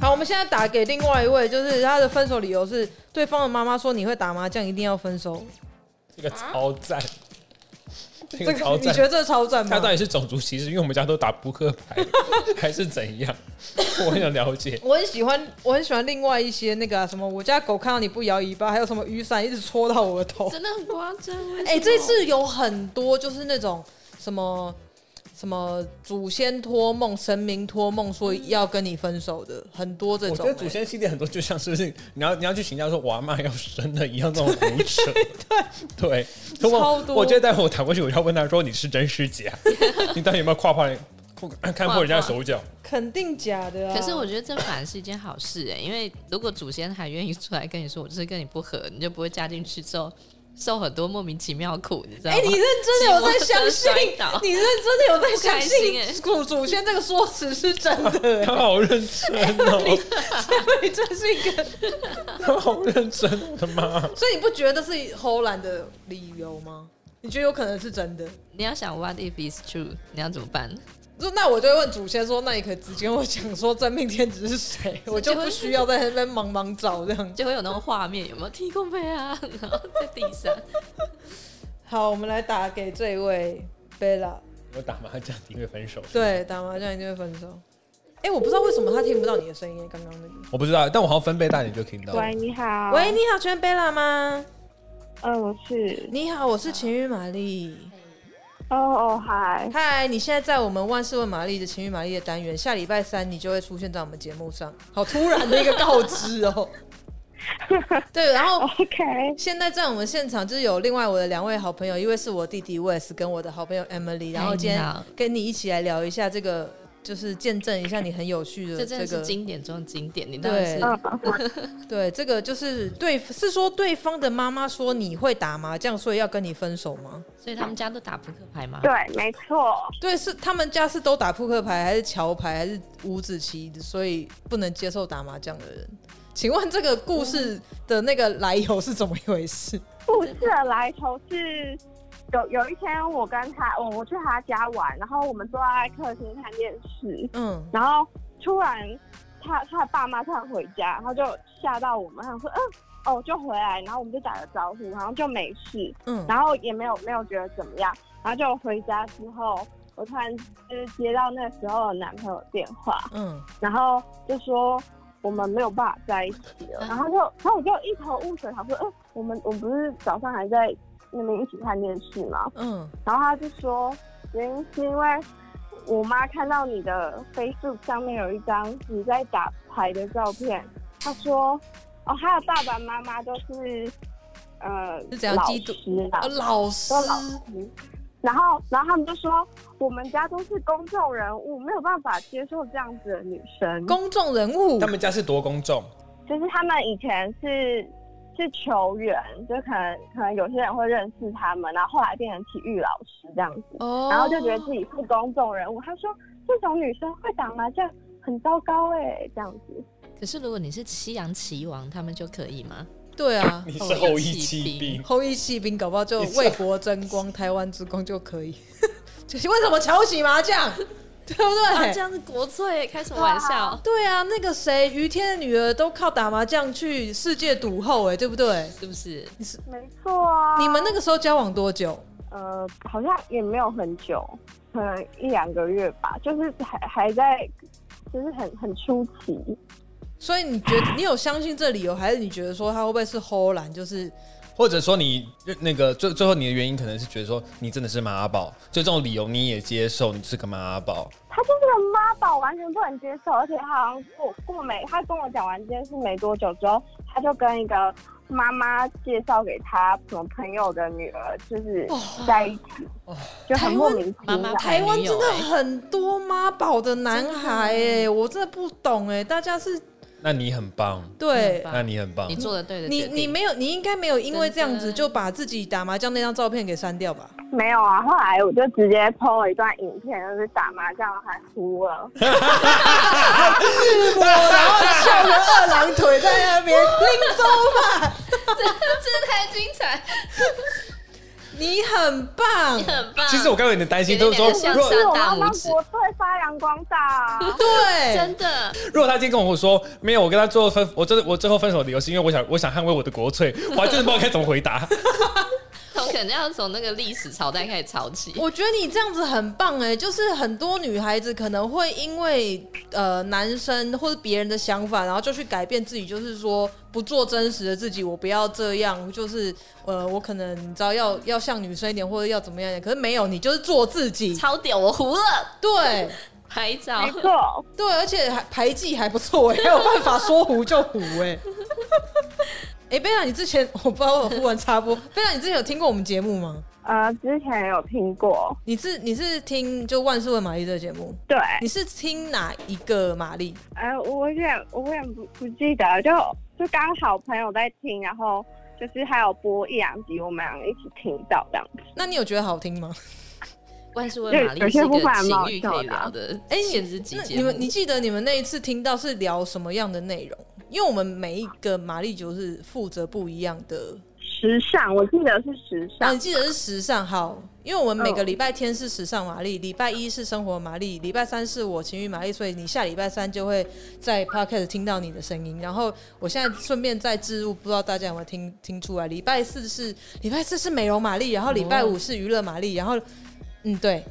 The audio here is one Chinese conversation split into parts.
好，我们现在打给另外一位，就是他的分手理由是对方的妈妈说你会打麻将，一定要分手。这个超赞。啊这个你觉得这个超赞吗？他到底是种族歧视？因为我们家都打扑克牌，还是怎样？我很想了解。我很喜欢，我很喜欢另外一些那个、啊、什么，我家狗看到你不摇尾巴，还有什么雨伞一直戳到我的头，真的很夸张。哎、欸，这次有很多就是那种什么。什么祖先托梦、神明托梦说要跟你分手的很多这种、欸，我觉得祖先系列很多就像是不是你要你要去请教说我阿妈要生的一样，这种胡扯。对对，超多。我觉得待会我打过去，我要问他说你是真是假？你到底有没有跨破看破人家手脚？肯定假的啊！可是我觉得这反而是一件好事哎、欸，因为如果祖先还愿意出来跟你说我就是跟你不合，你就不会嫁进去之后。受很多莫名其妙苦，你知道吗？哎、欸，你认真的有在相信？你认真的有在相信祖祖先这个说辞是真的？他好认真哦！你真是一个，他好认真，我的妈！所以你不觉得是偷懒的理由吗？你觉得有可能是真的？你要想，What if it's true？你要怎么办？那我就会问祖先说：“那你可以直接跟我讲说真命天子是谁，我就不需要在那边忙忙找这样，就会有那种画面，有没有提供杯啊？然后在地上。好，我们来打给这位贝拉。我打麻将一定会分手。对，打麻将一定会分手。哎、欸，我不知道为什么他听不到你的声音，刚刚那个。我不知道，但我好像分贝大你就听到。喂，你好。喂，你好，全贝拉吗？嗯、呃，我是。你好，我是晴雨玛丽。哦哦，嗨嗨！你现在在我们万事问玛丽的情欲玛丽的单元，下礼拜三你就会出现在我们节目上。好突然的一个告知哦。对，然后 OK，现在在我们现场就是有另外我的两位好朋友，一位是我弟弟 Wes 跟我的好朋友 Emily，然后今天跟你一起来聊一下这个。就是见证一下你很有趣的这个，这真的是经典中的经典。你对，对，这个就是对，是说对方的妈妈说你会打麻将，所以要跟你分手吗？所以他们家都打扑克牌吗？对，没错。对，是他们家是都打扑克牌，还是桥牌，还是五子棋？所以不能接受打麻将的人。请问这个故事的那个来由是怎么一回事？故事的来头是。有有一天，我跟他，我我去他家玩，然后我们坐在客厅看电视，嗯，然后突然他他的爸妈突然回家，然后就吓到我们，他说嗯哦就回来，然后我们就打个招呼，然后就没事，嗯，然后也没有没有觉得怎么样，然后就回家之后，我突然就是接到那时候的男朋友电话，嗯，然后就说我们没有办法在一起了，然后就然后我就一头雾水，他说嗯我们我们不是早上还在。你们一起看电视嘛？嗯，然后他就说，原因是因为我妈看到你的 Facebook 上面有一张你在打牌的照片，他说，哦，他的爸爸妈妈都是呃是这样老师的，老师，老师，然后然后他们就说，我们家都是公众人物，没有办法接受这样子的女生。公众人物，他们家是多公众？就是他们以前是。是球员，就可能可能有些人会认识他们，然后后来变成体育老师这样子，oh. 然后就觉得自己是公众人物。他说这种女生会打麻将很糟糕哎、欸，这样子。可是如果你是西洋棋王，他们就可以吗？对啊，你是后羿弃兵，后羿弃兵搞不好就为国争光，台湾之光就可以。就是为什么瞧不起麻将？对不对？这样是国粹，开什么玩笑？对啊，那个谁，于天的女儿都靠打麻将去世界赌后，哎，对不对？是不是？你是没错啊。你们那个时候交往多久？呃，好像也没有很久，可能一两个月吧，就是还还在，就是很很出奇。所以你觉得你有相信这理由，还是你觉得说他会不会是唬烂？就是。或者说你那个最最后你的原因可能是觉得说你真的是妈宝，就这种理由你也接受，你是个妈宝。他就是个妈宝，完全不能接受，而且他好像过过没，他跟我讲完这件事没多久之后，他就跟一个妈妈介绍给他什么朋友的女儿，就是在一起，哦、就很莫名其妙。台湾真的很多妈宝的男孩哎，我真的不懂哎，大家是。那你很棒，对，那你很棒，你做的对的。你你没有，你应该没有因为这样子就把自己打麻将那张照片给删掉吧？没有啊，后来我就直接 po 了一段影片，就是打麻将还哭了，然后翘着二郎腿在那边拎走吧，真的太精彩。你很棒，你很棒。其实我刚刚有点担心，都是说，如果我要帮国粹发扬光大，对，真的。如果他今天跟我说没有，我跟他最后分，我真的我最后分手的理由是因为我想我想捍卫我的国粹，我还真的不知道该怎么回答。我可能要从那个历史朝代开始抄起。我觉得你这样子很棒哎，就是很多女孩子可能会因为呃男生或者别人的想法，然后就去改变自己，就是说不做真实的自己，我不要这样，就是呃我可能你知道要要像女生一点或者要怎么样，可是没有，你就是做自己，超屌，我糊了。对，拍照，没错，对，而且还排技还不错哎，还有办法说糊就糊哎。哎，贝拉，你之前我不知道我忽然插播，贝拉，你之前有听过我们节目吗？呃，之前有听过。你是你是听就万事问玛丽这个节目？对。你是听哪一个玛丽？呃，我有点我有点不不记得，就就刚好朋友在听，然后就是还有播一两集，我们两个一起听到这样子。那你有觉得好听吗？万事问玛丽是一个情欲可以聊的，哎，限制级节目。你们你记得你们那一次听到是聊什么样的内容？因为我们每一个玛丽就是负责不一样的时尚，我记得是时尚。啊，你记得是时尚，好，因为我们每个礼拜天是时尚玛丽，礼拜一是生活玛丽，礼拜三是我情欲玛丽，所以你下礼拜三就会在 podcast 听到你的声音。然后我现在顺便再置入，不知道大家有没有听听出来？礼拜四是礼拜四是美容玛丽，然后礼拜五是娱乐玛丽，然后嗯，对，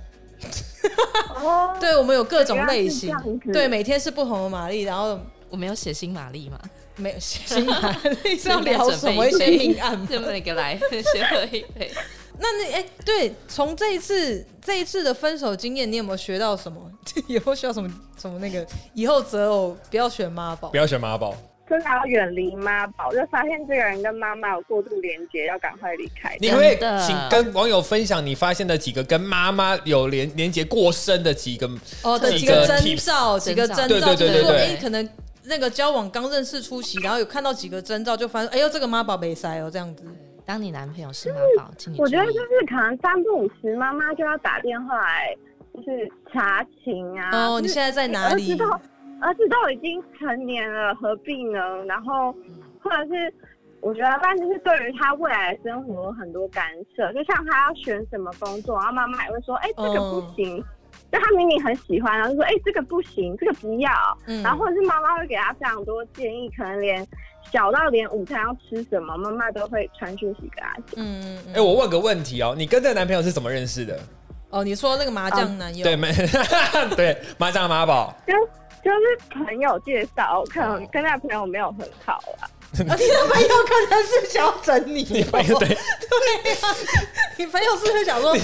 哦，对，我们有各种类型，对，每天是不同的玛丽，然后。我没有写新玛丽嘛？没有写新玛丽，是要聊什么一些命案？就每个来先喝一杯。那你哎、欸，对，从这一次这一次的分手经验，你有没有学到什么？以后需要什么什么那个？以后择偶不要选妈宝，不要选妈宝，真的要远离妈宝。就发现这个人跟妈妈有过度连接，要赶快离开。你会请跟网友分享你发现的几个跟妈妈有连连接过深的几个哦的几个征兆，几个征兆，对对对对对，可能。那个交往刚认识初期，然后有看到几个征兆，就发现哎呦，这个妈宝没塞哦，这样子。当你男朋友是妈宝，请你。我觉得就是可能三不五时，妈妈就要打电话来，就是查情啊。哦，你现在在哪里？儿子都儿子都已经成年了，何必呢？然后或者是我觉得，但就是对于他未来的生活有很多干涉，就像他要选什么工作，然后妈妈也会说，哎，这个不行。哦就他明明很喜欢，然后就说：“哎、欸，这个不行，这个不要。嗯”然后或者是妈妈会给他非常多建议，可能连小到连午餐要吃什么，妈妈都会传讯息给他讲。嗯哎、欸，我问个问题哦，你跟这个男朋友是怎么认识的？哦，你说那个麻将男友？对没？对，麻将妈宝。就就是朋友介绍，可能跟那个朋友没有很好啊。你的朋友可能是想要整你，你朋友对对呀，你朋友是不是想说？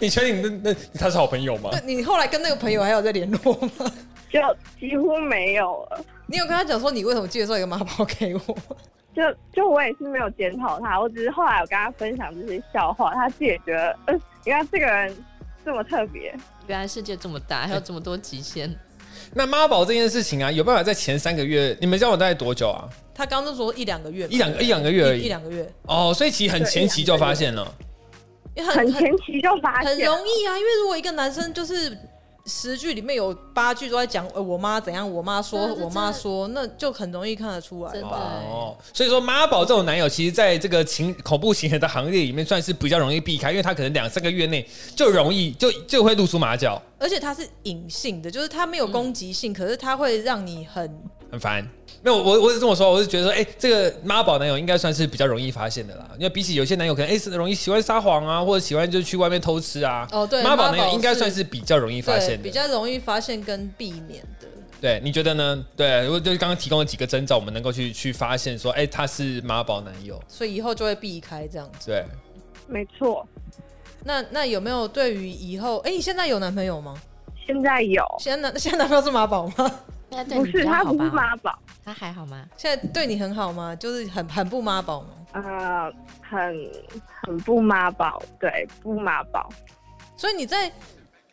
你确定那那他是好朋友吗？你后来跟那个朋友还有在联络吗？就几乎没有了。你有跟他讲说你为什么介绍一个妈宝给我？就就我也是没有检讨他，我只是后来有跟他分享这些笑话，他自己也觉得，呃，原来这个人这么特别，原来世界这么大，还有这么多极限。那妈宝这件事情啊，有办法在前三个月？你们交往大概多久啊？他刚刚说一两个月，一两个一两个月而已，一两个月。哦，所以其实很前期就发现了，很很前期就发现，很容易啊。因为如果一个男生就是。十句里面有八句都在讲，呃，我妈怎样，我妈说，我妈说，那就很容易看得出来。真的哦，所以说妈宝这种男友，其实在这个情恐怖情人的行列里面，算是比较容易避开，因为他可能两三个月内就容易就就会露出马脚，而且他是隐性的，就是他没有攻击性，嗯、可是他会让你很很烦。没有，我我是这么说，我是觉得说，哎、欸，这个妈宝男友应该算是比较容易发现的啦。因为比起有些男友，可能哎是、欸、容易喜欢撒谎啊，或者喜欢就去外面偷吃啊。哦，对，妈宝男友应该算是比较容易发现的，比较容易发现跟避免的。对，你觉得呢？对，如果就是刚刚提供了几个征兆，我们能够去去发现说，哎、欸，他是妈宝男友，所以以后就会避开这样子。对，没错。那那有没有对于以后？哎、欸，你现在有男朋友吗？现在有。现在男现在男朋友是妈宝吗？不是，他不是妈宝，他还好吗？现在对你很好吗？就是很很不妈宝吗？呃，很很不妈宝，对，不妈宝。所以你在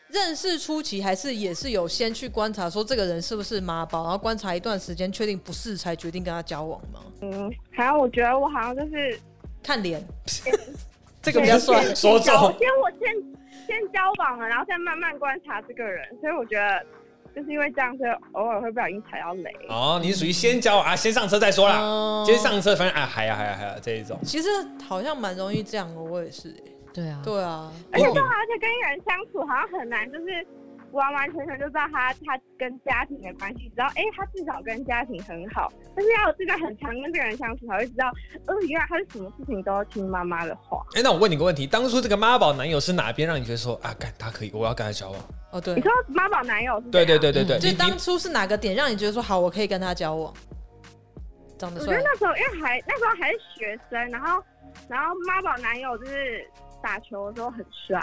认识初期，还是也是有先去观察，说这个人是不是妈宝，然后观察一段时间，确定不是，才决定跟他交往吗？嗯，好像我觉得我好像就是看脸，这个比较帅。说中，先我先先交往了，然后再慢慢观察这个人，所以我觉得。就是因为这样，所以偶尔会不小心踩到雷。哦，你是属于先交啊，先上车再说啦。哦、先上车，反正啊，还呀还呀还呀这一种。其实好像蛮容易这样的，我也是。对啊，对啊，而且对啊，而且跟一个人相处好像很难，就是。完完全全就知道他他跟家庭的关系，知道哎、欸，他至少跟家庭很好，但是要有这个很常跟这个人相处，才会知道，哦，原来他是什么事情都要听妈妈的话。哎、欸，那我问你个问题，当初这个妈宝男友是哪边让你觉得说啊，干他可以，我要跟他交往？哦，对，你说妈宝男友是？对对对对对，就当初是哪个点让你觉得说好，我可以跟他交往？长得帅？我觉得那时候因为还那时候还是学生，然后然后妈宝男友就是。打球的时候很帅，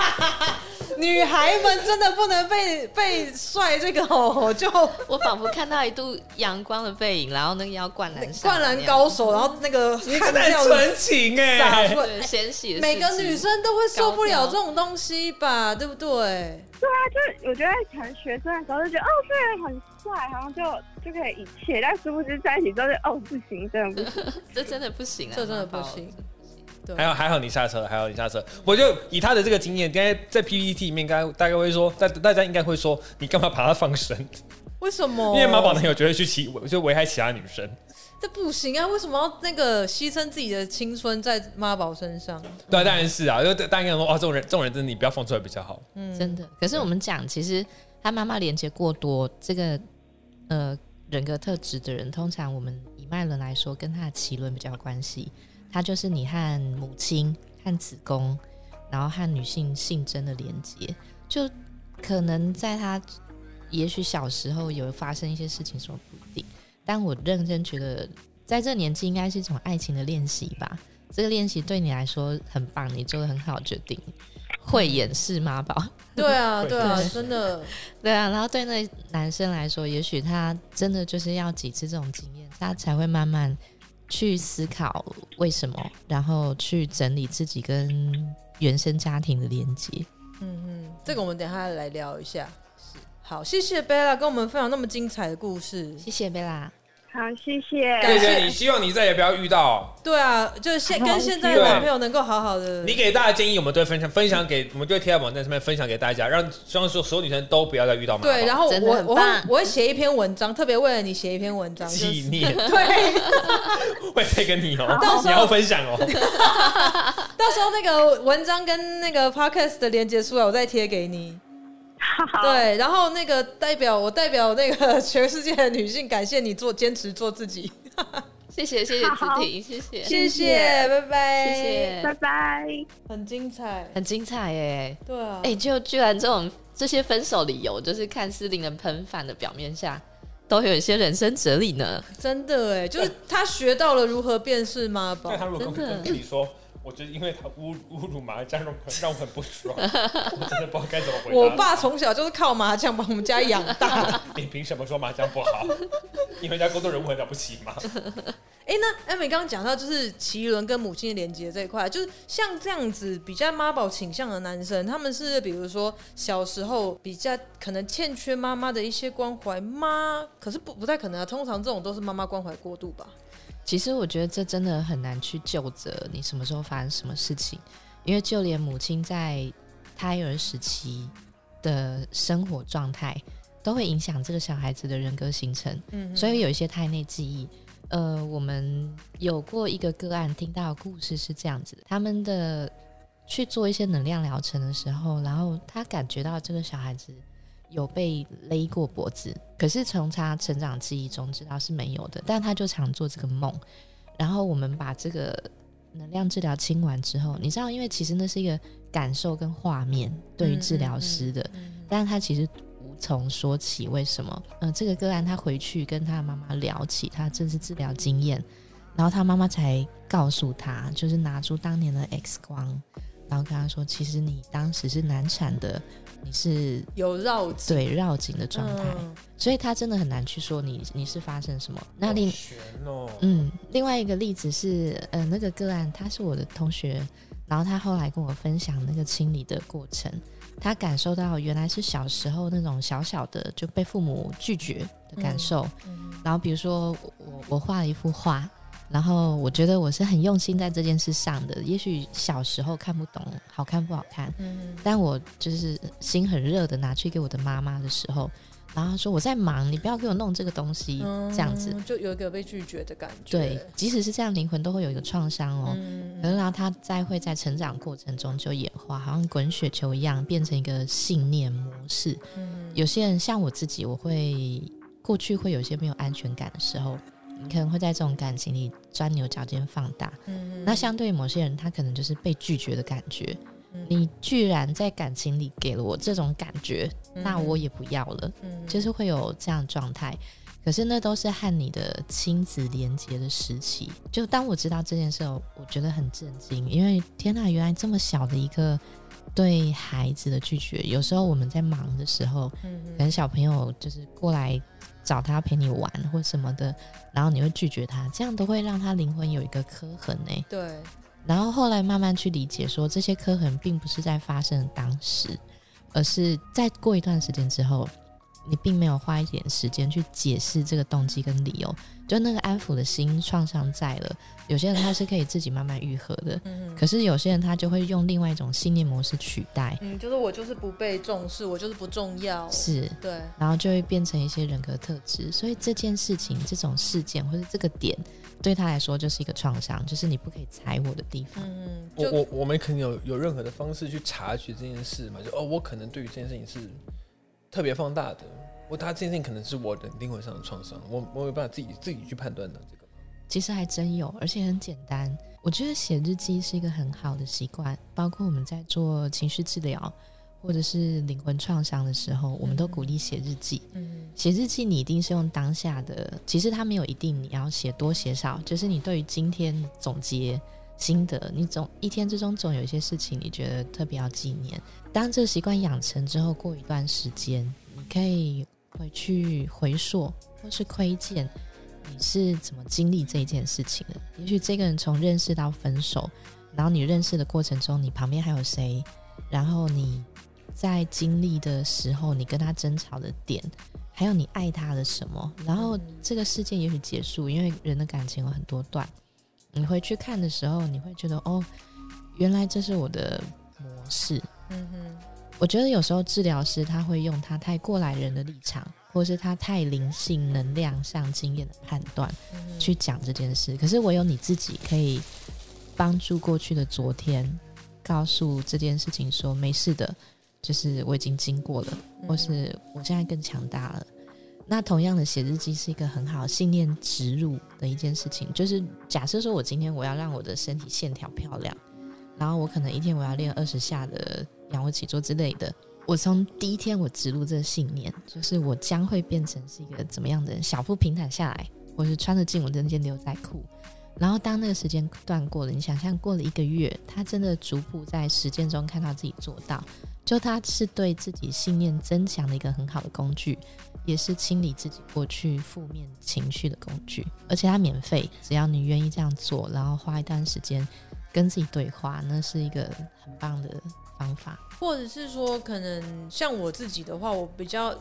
女孩们真的不能被被帅这个哦，就 我仿佛看到一度阳光的背影，然后那个要灌篮灌篮高手，然后那个你真的很纯情哎，对，纤细，每个女生都会受不了这种东西吧，对不对？对啊，就我觉得可能学生的时候就觉得哦，这个人很帅，好像就就可以一切，但殊不知在一起之后就哦不行，真的不行，这真的不行啊，这真的不行。还好还好你下车，还好你下车。我就以他的这个经验，应该在 PPT 里面，该大概会说，大大家应该会说，你干嘛把他放生？为什么？因为妈宝男友觉得去欺，就危害其他女生。这不行啊！为什么要那个牺牲自己的青春在妈宝身上？对，当然是啊，就大家说，哇，这种人，这种人真的你不要放出来比较好。嗯，真的。可是我们讲，其实他妈妈连接过多，这个呃人格特质的人，通常我们以脉轮来说，跟他的奇轮比较有关系。它就是你和母亲、和子宫，然后和女性性征的连接，就可能在他也许小时候有发生一些事情，说不定。但我认真觉得，在这年纪应该是一种爱情的练习吧。这个练习对你来说很棒，你做的很好决定。慧眼识妈宝，对啊，对啊，真的，对啊。然后对那男生来说，也许他真的就是要几次这种经验，他才会慢慢。去思考为什么，然后去整理自己跟原生家庭的连接。嗯嗯，这个我们等一下来聊一下。好，谢谢贝拉跟我们分享那么精彩的故事。谢谢贝拉。好，谢谢。谢谢你，希望你再也不要遇到。对啊，就是现跟现在的男朋友能够好好的。你给大家建议，我们都会分享分享给，我们就会贴在网站上面分享给大家，让希望说所有女生都不要再遇到妈宝。对，然后我我会我会写一篇文章，特别为了你写一篇文章。纪念。对。会配给你哦，到时候你要分享哦。到时候那个文章跟那个 podcast 的连接出来，我再贴给你。好对，然后那个代表我代表那个全世界的女性，感谢你做坚持做自己。谢谢谢谢子婷，谢谢谢谢，拜拜，谢谢拜拜，很精彩，很精彩耶。对啊，哎，就居然这种这些分手理由，就是看似令人喷饭的表面下，都有一些人生哲理呢。真的哎，就是他学到了如何辨识妈宝，真的。你说。我觉得，因为他侮侮辱麻将，让让我很不爽。我真的不知道该怎么回答。我爸从小就是靠麻将把我们家养大。你凭什么说麻将不好？你们家工作人物很了不起吗？哎、欸，那艾美刚刚讲到就是奇伦跟母亲的连接这一块，就是像这样子比较妈宝倾向的男生，他们是比如说小时候比较可能欠缺妈妈的一些关怀吗？可是不不太可能啊，通常这种都是妈妈关怀过度吧。其实我觉得这真的很难去就责你什么时候发生什么事情，因为就连母亲在胎儿时期的生活状态都会影响这个小孩子的人格形成。嗯，所以有一些胎内记忆，呃，我们有过一个个案听到的故事是这样子的：他们的去做一些能量疗程的时候，然后他感觉到这个小孩子。有被勒过脖子，可是从他成长记忆中知道是没有的，但他就常做这个梦。然后我们把这个能量治疗清完之后，你知道，因为其实那是一个感受跟画面对于治疗师的，嗯嗯嗯、但他其实无从说起为什么。嗯、呃，这个个案他回去跟他妈妈聊起他这次治疗经验，然后他妈妈才告诉他，就是拿出当年的 X 光，然后跟他说，其实你当时是难产的。你是有绕颈对绕颈的状态，嗯、所以他真的很难去说你你是发生什么。那另、哦、嗯，另外一个例子是，呃，那个个案他是我的同学，然后他后来跟我分享那个清理的过程，他感受到原来是小时候那种小小的就被父母拒绝的感受。嗯嗯、然后比如说我我画了一幅画，然后我觉得我是很用心在这件事上的。也许小时候看不懂好看不好看，嗯，但我就是心很热的拿去给我的妈妈的时候，然后她说我在忙，你不要给我弄这个东西，嗯、这样子就有一个被拒绝的感觉。对，即使是这样，灵魂都会有一个创伤哦。嗯、可是然后他再会在成长过程中就演化，好像滚雪球一样，变成一个信念模式。嗯，有些人像我自己，我会过去会有些没有安全感的时候。你可能会在这种感情里钻牛角尖放大，那相对于某些人，他可能就是被拒绝的感觉。嗯、你居然在感情里给了我这种感觉，嗯、那我也不要了，嗯、就是会有这样状态。可是那都是和你的亲子连接的时期。就当我知道这件事后，我觉得很震惊，因为天呐，原来这么小的一个对孩子的拒绝，有时候我们在忙的时候，嗯、可能小朋友就是过来。找他陪你玩或什么的，然后你会拒绝他，这样都会让他灵魂有一个磕痕呢。对。然后后来慢慢去理解，说这些磕痕并不是在发生当时，而是在过一段时间之后，你并没有花一点时间去解释这个动机跟理由。就那个安抚的心创伤在了，有些人他是可以自己慢慢愈合的，可是有些人他就会用另外一种信念模式取代，嗯，就是我就是不被重视，我就是不重要，是，对，然后就会变成一些人格特质，所以这件事情、这种事件或者这个点对他来说就是一个创伤，就是你不可以踩我的地方。嗯，我我我们肯定有有任何的方式去察觉这件事嘛？就哦，我可能对于这件事情是特别放大的。我他这件事情可能是我的灵魂上的创伤，我我没有办法自己自己去判断的这个。其实还真有，而且很简单。我觉得写日记是一个很好的习惯，包括我们在做情绪治疗或者是灵魂创伤的时候，我们都鼓励写日记。嗯，写日记你一定是用当下的，其实它没有一定你要写多写少，就是你对于今天总结心得，你总一天之中总有一些事情你觉得特别要纪念。当这个习惯养成之后，过一段时间，你可以。回去回溯，或是窥见，你是怎么经历这件事情的？也许这个人从认识到分手，然后你认识的过程中，你旁边还有谁？然后你在经历的时候，你跟他争吵的点，还有你爱他的什么？然后这个事件也许结束，因为人的感情有很多段。你回去看的时候，你会觉得哦，原来这是我的模式。嗯哼。我觉得有时候治疗师他会用他太过来人的立场，或是他太灵性能量上经验的判断去讲这件事。可是我有你自己可以帮助过去的昨天，告诉这件事情说没事的，就是我已经经过了，或是我现在更强大了。那同样的写日记是一个很好信念植入的一件事情，就是假设说我今天我要让我的身体线条漂亮，然后我可能一天我要练二十下的。仰卧起坐之类的，我从第一天我植入这个信念，就是我将会变成是一个怎么样的人，小腹平坦下来，或是穿着进我的那件牛仔裤。然后当那个时间段过了，你想象过了一个月，他真的逐步在实践中看到自己做到，就他是对自己信念增强的一个很好的工具，也是清理自己过去负面情绪的工具，而且它免费，只要你愿意这样做，然后花一段时间跟自己对话，那是一个很棒的。方法，或者是说，可能像我自己的话，我比较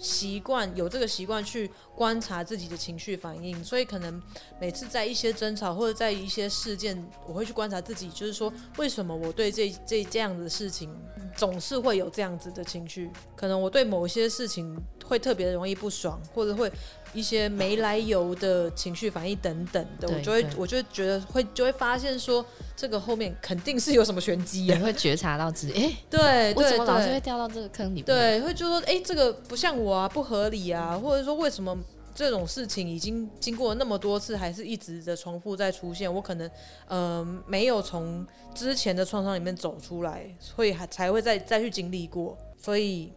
习惯有这个习惯去观察自己的情绪反应，所以可能每次在一些争吵或者在一些事件，我会去观察自己，就是说，为什么我对这这这样子的事情总是会有这样子的情绪？可能我对某些事情会特别容易不爽，或者会。一些没来由的情绪反应等等的，我就会，我就会觉得会，就会发现说，这个后面肯定是有什么玄机啊。你会觉察到自己，哎、欸，对，为什么老是会掉到这个坑里面？对，会就说，哎、欸，这个不像我啊，不合理啊，或者说为什么这种事情已经经过了那么多次，还是一直的重复在出现？我可能，呃，没有从之前的创伤里面走出来，所以还才会再再去经历过。所以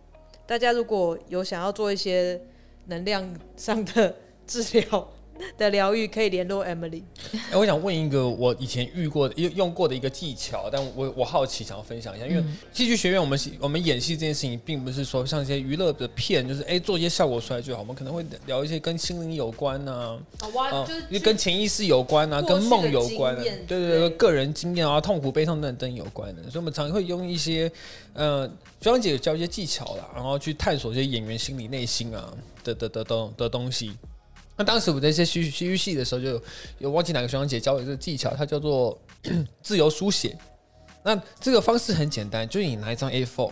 大家如果有想要做一些。能量上的治疗的疗愈可以联络 Emily。哎、欸，我想问一个我以前遇过的、用用过的一个技巧，但我我好奇想要分享一下，因为戏剧学院我们我们演戏这件事情，并不是说像一些娱乐的片，就是哎、欸、做一些效果出来就好。我们可能会聊一些跟心灵有关呐、啊，啊，就是跟潜意识有关啊，跟梦有关对对对，个人经验啊，痛苦、悲伤等等有关的。所以我们常会用一些呃，学长姐教一些技巧啦，然后去探索一些演员心理内心啊。的的的东的东西，那当时我在一些戏戏剧系的时候，就有，忘记哪个学长姐教我这个技巧，它叫做 自由书写。那这个方式很简单，就是你拿一张 A4，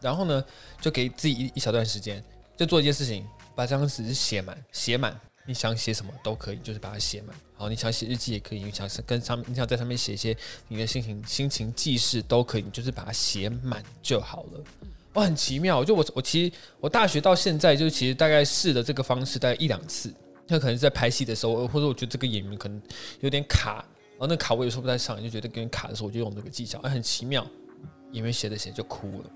然后呢，就给自己一一小段时间，就做一件事情，把这张纸写满，写满。你想写什么都可以，就是把它写满。好，你想写日记也可以，你想跟上面，你想在上面写一些你的心情、心情记事都可以，你就是把它写满就好了。哇，很奇妙！就我我其实我大学到现在就其实大概试了这个方式大概一两次。那可能是在拍戏的时候，或者我觉得这个演员可能有点卡，然后那卡我也说不太上，就觉得有点卡的时候，我就用这个技巧，哎，很奇妙。演员写着写就哭了。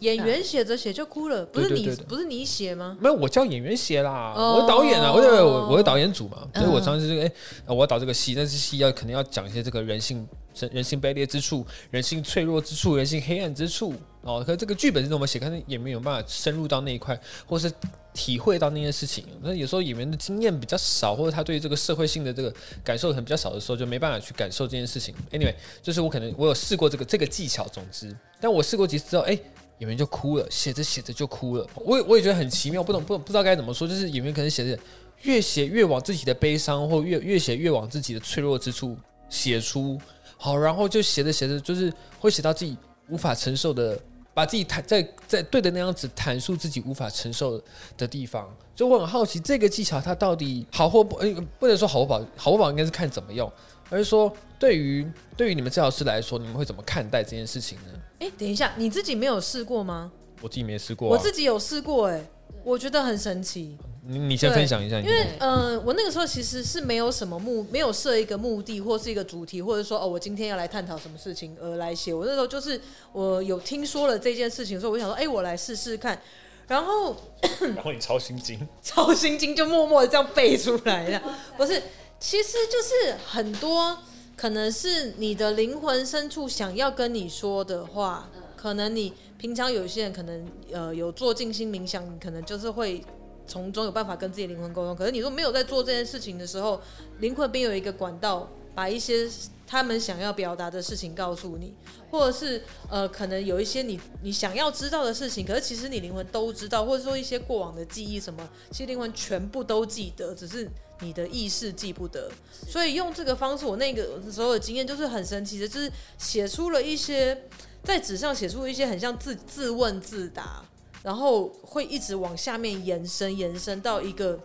演员写着写就哭了，不是你不是你写吗？没有，我叫演员写啦。我是导演啊，我我我是导演组嘛，所以我上次这个哎，我要导这个戏，但是戏要肯定要讲一些这个人性、人性卑劣之处、人性脆弱之处、人性黑暗之处哦。可是这个剧本是怎么写？看演员有办法深入到那一块，或是体会到那件事情。那有时候演员的经验比较少，或者他对这个社会性的这个感受可能比较少的时候，就没办法去感受这件事情。Anyway，就是我可能我有试过这个这个技巧，总之，但我试过几次之后，哎。演员就哭了，写着写着就哭了。我我也觉得很奇妙，不懂不不知道该怎么说。就是演员可能写着越写越往自己的悲伤，或越越写越往自己的脆弱之处写出。好，然后就写着写着，就是会写到自己无法承受的，把自己坦在在对的那样子阐述自己无法承受的地方。就我很好奇，这个技巧它到底好或不？呃，不能说好不好，好不好应该是看怎么用。而是说，对于对于你们治疗师来说，你们会怎么看待这件事情呢？哎，等一下，你自己没有试过吗？我自己没试过、啊，我自己有试过、欸，哎，我觉得很神奇。你你先分享一下，因为呃，我那个时候其实是没有什么目，没有设一个目的，或是一个主题，或者说哦，我今天要来探讨什么事情而来写。我那时候就是我有听说了这件事情，所以我想说，哎，我来试试看。然后，然后你超心经，超心经，就默默的这样背出来了，不是。其实就是很多可能是你的灵魂深处想要跟你说的话，可能你平常有些人可能呃有做静心冥想，你可能就是会从中有办法跟自己灵魂沟通。可是你说没有在做这件事情的时候，灵魂边有一个管道，把一些他们想要表达的事情告诉你，或者是呃可能有一些你你想要知道的事情，可是其实你灵魂都知道，或者说一些过往的记忆什么，其实灵魂全部都记得，只是。你的意识记不得，所以用这个方式，我那个时候的经验就是很神奇的，就是写出了一些在纸上写出一些很像自自问自答，然后会一直往下面延伸，延伸到一个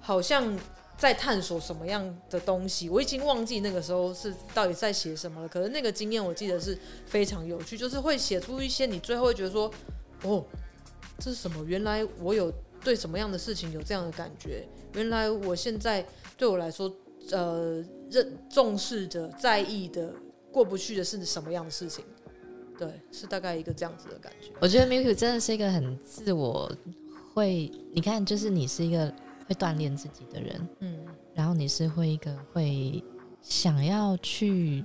好像在探索什么样的东西。我已经忘记那个时候是到底在写什么了，可是那个经验我记得是非常有趣，就是会写出一些你最后会觉得说，哦，这是什么？原来我有对什么样的事情有这样的感觉。原来我现在对我来说，呃，认重视的、在意的、过不去的是什么样的事情？对，是大概一个这样子的感觉。我觉得 Milky 真的是一个很自我，会你看，就是你是一个会锻炼自己的人，嗯，然后你是会一个会想要去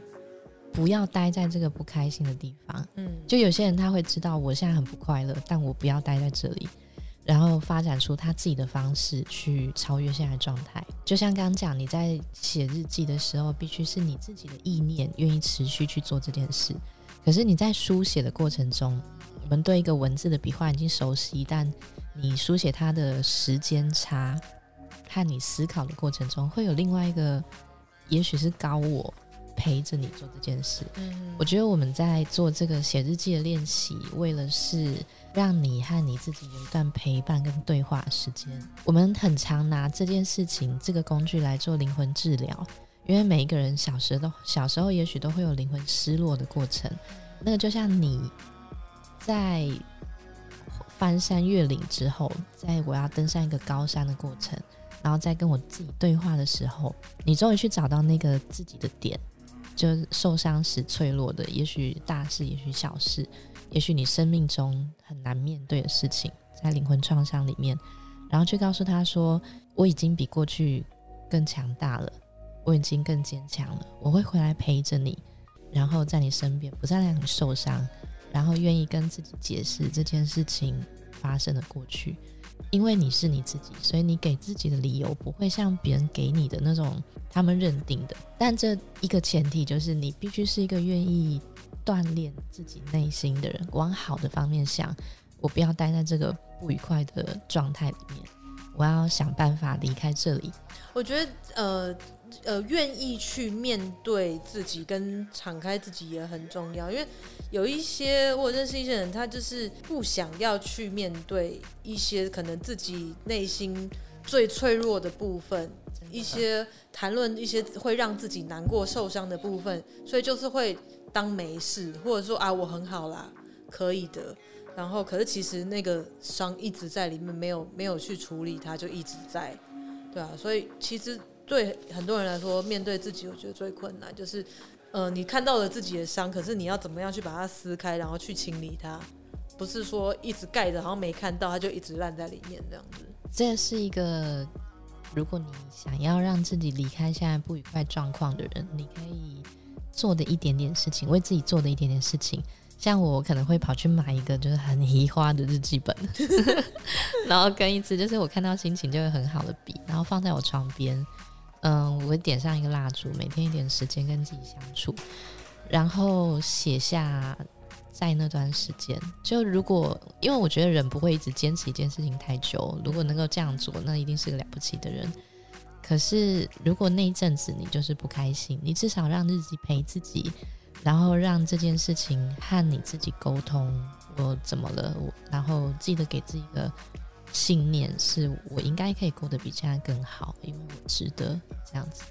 不要待在这个不开心的地方，嗯，就有些人他会知道我现在很不快乐，但我不要待在这里。然后发展出他自己的方式去超越现在状态，就像刚刚讲，你在写日记的时候，必须是你自己的意念愿意持续去做这件事。可是你在书写的过程中，我们对一个文字的笔画已经熟悉，但你书写它的时间差，和你思考的过程中，会有另外一个，也许是高我陪着你做这件事。嗯，我觉得我们在做这个写日记的练习，为了是。让你和你自己有一段陪伴跟对话时间。我们很常拿这件事情、这个工具来做灵魂治疗，因为每一个人小时候、小时候也许都会有灵魂失落的过程。那个就像你在翻山越岭之后，在我要登上一个高山的过程，然后在跟我自己对话的时候，你终于去找到那个自己的点，就受伤时脆弱的，也许大事，也许小事。也许你生命中很难面对的事情，在灵魂创伤里面，然后去告诉他说：“我已经比过去更强大了，我已经更坚强了，我会回来陪着你，然后在你身边，不再让你受伤，然后愿意跟自己解释这件事情发生的过去，因为你是你自己，所以你给自己的理由不会像别人给你的那种他们认定的。但这一个前提就是你必须是一个愿意。”锻炼自己内心的人，往好的方面想，我不要待在这个不愉快的状态里面。我要想办法离开这里。我觉得，呃呃，愿意去面对自己跟敞开自己也很重要。因为有一些我认识一些人，他就是不想要去面对一些可能自己内心最脆弱的部分，一些谈论一些会让自己难过、受伤的部分，所以就是会当没事，或者说啊，我很好啦，可以的。然后，可是其实那个伤一直在里面，没有没有去处理它，就一直在，对啊。所以其实对很多人来说，面对自己，我觉得最困难就是，呃，你看到了自己的伤，可是你要怎么样去把它撕开，然后去清理它，不是说一直盖着，好像没看到，它就一直烂在里面这样子。这是一个，如果你想要让自己离开现在不愉快状况的人，你可以做的一点点事情，为自己做的一点点事情。像我可能会跑去买一个就是很移花的日记本，然后跟一支就是我看到心情就会很好的笔，然后放在我床边。嗯，我会点上一个蜡烛，每天一点时间跟自己相处，然后写下在那段时间。就如果因为我觉得人不会一直坚持一件事情太久，如果能够这样做，那一定是个了不起的人。可是如果那一阵子你就是不开心，你至少让日记陪自己。然后让这件事情和你自己沟通，我怎么了？我然后记得给自己一个信念，是我应该可以过得比现在更好，因为我值得这样子。